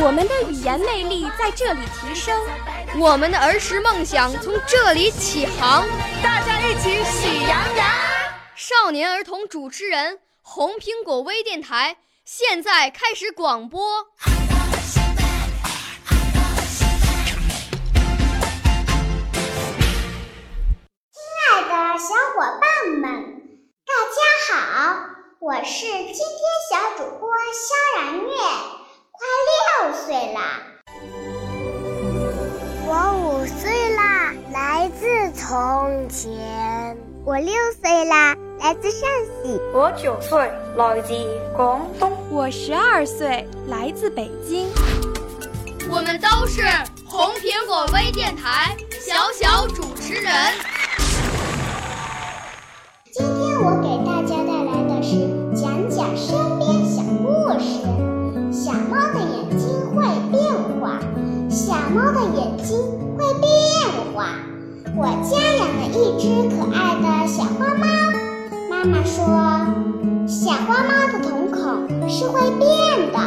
我们的语言魅力在这里提升，我们的儿时梦想从这里起航。大家一起喜羊羊。少年儿童主持人，红苹果微电台。现在开始广播。亲爱的小伙伴们，大家好，我是今天小主播肖然月，快六岁啦。我五岁啦，来自从前。我六岁啦。来自陕西，我九岁，来自广东，我十二岁，来自北京。我们都是红苹果微电台小小主持人。猫的眼睛会变化。我家养了一只可爱的小花猫。妈妈说，小花猫的瞳孔是会变的。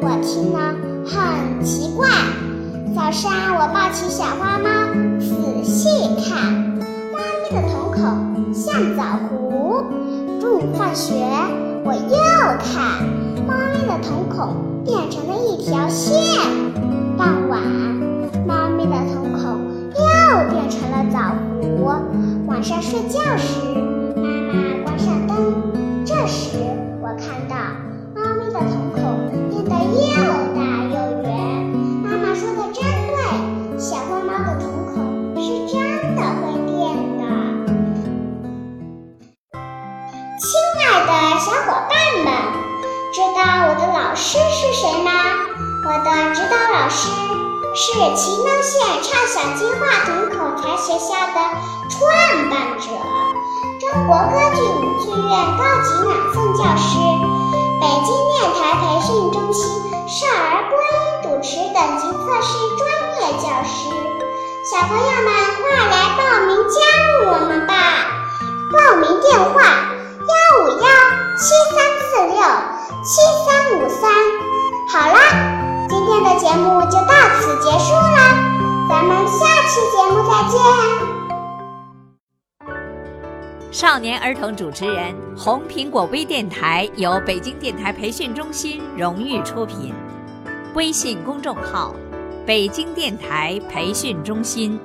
我听了很奇怪。早上我抱起小花猫，仔细看，猫咪的瞳孔像枣核。中午放学，我又看，猫咪的瞳孔变成了一条线。觉时，妈妈关上灯。这时，我看到猫咪的瞳孔变得又大又圆。妈妈说的真对，小花猫的瞳孔是真的会变的。亲爱的小伙伴们，知道我的老师是谁吗？我的指导老师是奇能县。台学校的创办者，中国歌剧舞剧院高级朗诵教师，北京电台培训中心少儿播音主持等级测试专业教师。小朋友们，快来报名加入我们吧！报名电话：幺五幺七三四六。七三五三，好啦，今天的节目就到此结束了，咱们下期节目再见。少年儿童主持人，红苹果微电台由北京电台培训中心荣誉出品，微信公众号：北京电台培训中心。